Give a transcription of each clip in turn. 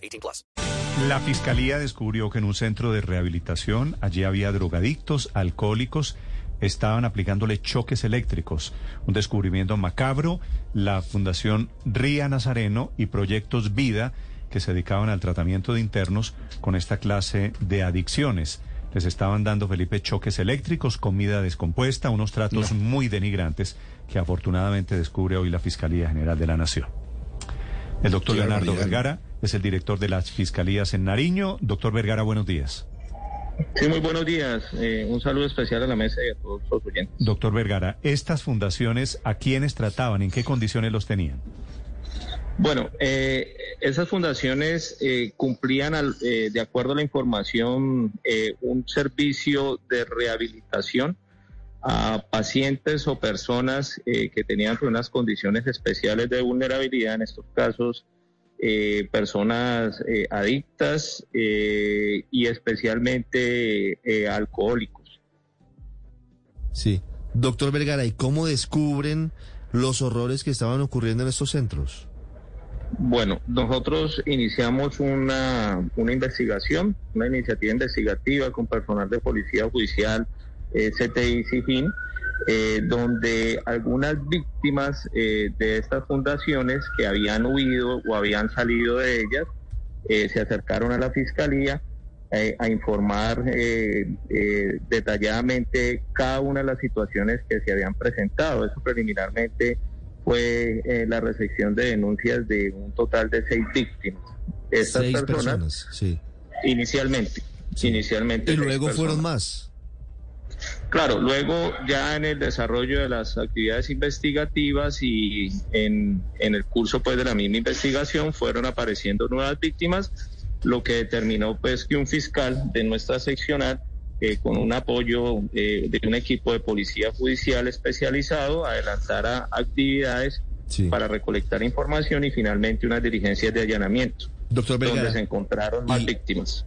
18 plus. La fiscalía descubrió que en un centro de rehabilitación allí había drogadictos, alcohólicos, estaban aplicándole choques eléctricos. Un descubrimiento macabro. La Fundación Ría Nazareno y Proyectos Vida que se dedicaban al tratamiento de internos con esta clase de adicciones les estaban dando, Felipe, choques eléctricos, comida descompuesta, unos tratos muy denigrantes que afortunadamente descubre hoy la Fiscalía General de la Nación. El doctor Leonardo Vergara es el director de las Fiscalías en Nariño. Doctor Vergara, buenos días. Sí, muy buenos días. Eh, un saludo especial a la mesa y a todos los oyentes. Doctor Vergara, ¿estas fundaciones a quiénes trataban? ¿En qué condiciones los tenían? Bueno, eh, esas fundaciones eh, cumplían, eh, de acuerdo a la información, un servicio de rehabilitación a pacientes o personas que tenían unas condiciones especiales de vulnerabilidad, en estos casos personas adictas y especialmente alcohólicos. Sí. Doctor Vergara, ¿y cómo descubren los horrores que estaban ocurriendo en estos centros? Bueno, nosotros iniciamos una, una investigación, una iniciativa investigativa con personal de Policía Judicial, eh, CTI y CIFIN, eh, donde algunas víctimas eh, de estas fundaciones que habían huido o habían salido de ellas se acercaron a la Fiscalía a informar detalladamente cada una de las situaciones que se habían presentado. Eso preliminarmente fue eh, la recepción de denuncias de un total de seis víctimas. Estas seis personas, sí. Inicialmente, inicialmente. Y luego fueron más. Claro, luego ya en el desarrollo de las actividades investigativas y en, en el curso pues de la misma investigación fueron apareciendo nuevas víctimas, lo que determinó pues que un fiscal de nuestra seccional con un apoyo eh, de un equipo de policía judicial especializado, adelantara actividades para recolectar información y finalmente unas diligencias de allanamiento, Doctor donde se encontraron más víctimas.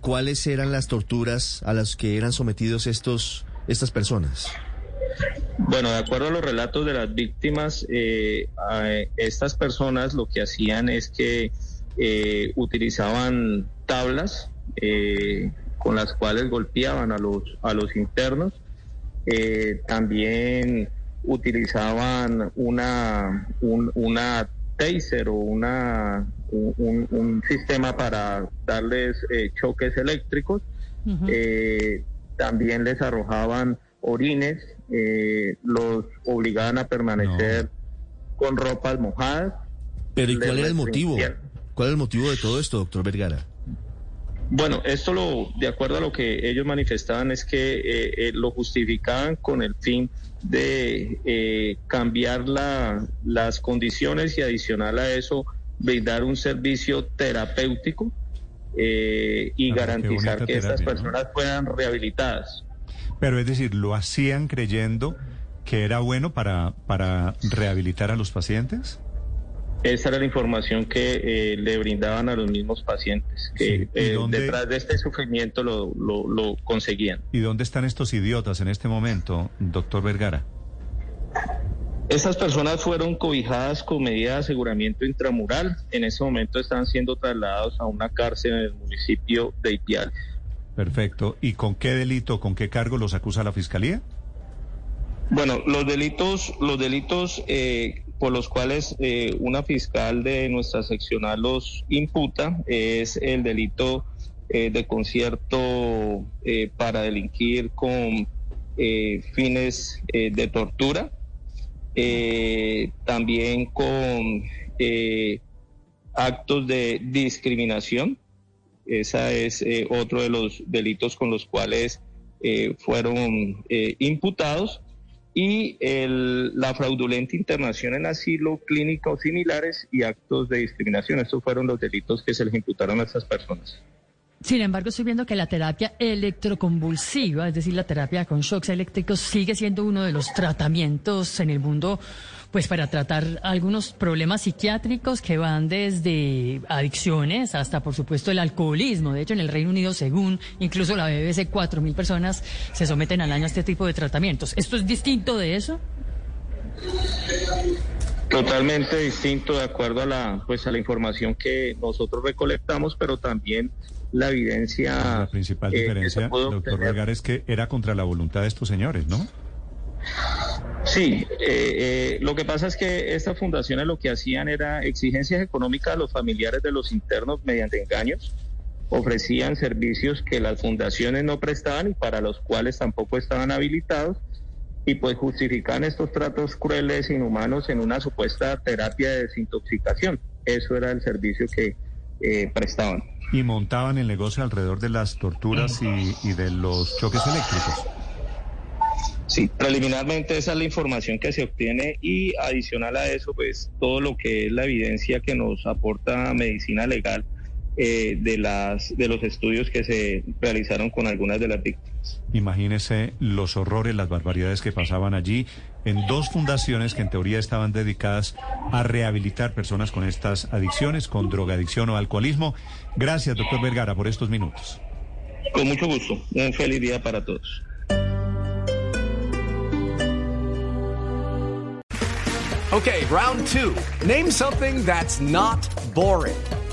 ¿Cuáles eran las torturas a las que eran sometidos estos estas personas? Bueno, de acuerdo a los relatos de las víctimas, eh, estas personas lo que hacían es que eh, utilizaban tablas eh, con las cuales golpeaban a los, a los internos. también utilizaban una, una taser o una, un, sistema para darles choques eléctricos también les arrojaban orines, eh, los obligaban a permanecer con ropas mojadas. Pero ¿y cuál era el motivo? ¿Cuál es el motivo de todo esto, doctor Vergara? Bueno, esto lo, de acuerdo a lo que ellos manifestaban es que eh, eh, lo justificaban con el fin de cambiar la, las condiciones y adicional a eso brindar un servicio terapéutico eh, y garantizar que estas personas puedan rehabilitadas. Pero es decir, ¿lo hacían creyendo que era bueno para, para rehabilitar a los pacientes? Esa era la información que eh, le brindaban a los mismos pacientes, que eh, detrás de este sufrimiento lo, lo, lo conseguían. ¿Y dónde están estos idiotas en este momento, doctor Vergara? Estas personas fueron cobijadas con medida de aseguramiento intramural. En ese momento están siendo trasladados a una cárcel en el municipio de Ipiales. Perfecto. ¿Y con qué delito, con qué cargo los acusa la fiscalía? Bueno, los delitos, los delitos eh, por los cuales eh, una fiscal de nuestra seccional los imputa es el delito eh, de concierto eh, para delinquir con eh, fines de tortura, eh, también con eh, actos de discriminación. Esa es eh, otro de los delitos con los cuales eh, fueron eh, imputados y el- la fraudulenta internación en asilo, clínica o similares y actos de discriminación. Estos fueron los delitos que se les imputaron a estas personas. Sin embargo, estoy viendo que la terapia electroconvulsiva, es decir, la terapia con shocks eléctricos, sigue siendo uno de los tratamientos en el mundo, pues para tratar algunos problemas psiquiátricos que van desde adicciones hasta, por supuesto, el alcoholismo. De hecho, en el Reino Unido, según incluso la BBC, 4.000 personas se someten al año a este tipo de tratamientos. ¿Esto es distinto de eso? Totalmente distinto de acuerdo a la pues a la información que nosotros recolectamos, pero también la evidencia La principal eh, se diferencia, doctor. Vergara, es que era contra la voluntad de estos señores, ¿no? Sí, eh, eh, lo que pasa es que estas fundaciones lo que hacían era exigencias económicas a los familiares de los internos mediante engaños, ofrecían servicios que las fundaciones no prestaban y para los cuales tampoco estaban habilitados y pues justificaban estos tratos crueles, inhumanos en una supuesta terapia de desintoxicación. Eso era el servicio que eh, prestaban. Y montaban el negocio alrededor de las torturas y, y de los choques eléctricos. Sí, preliminarmente esa es la información que se obtiene y adicional a eso, pues todo lo que es la evidencia que nos aporta medicina legal eh, de las de los estudios que se realizaron con algunas de las víctimas. Imagínese los horrores, las barbaridades que pasaban allí en dos fundaciones que en teoría estaban dedicadas a rehabilitar personas con estas adicciones, con drogadicción o alcoholismo. Gracias, doctor Vergara, por estos minutos. Con mucho gusto. Un feliz día para todos. Okay, round two. Name something that's not boring.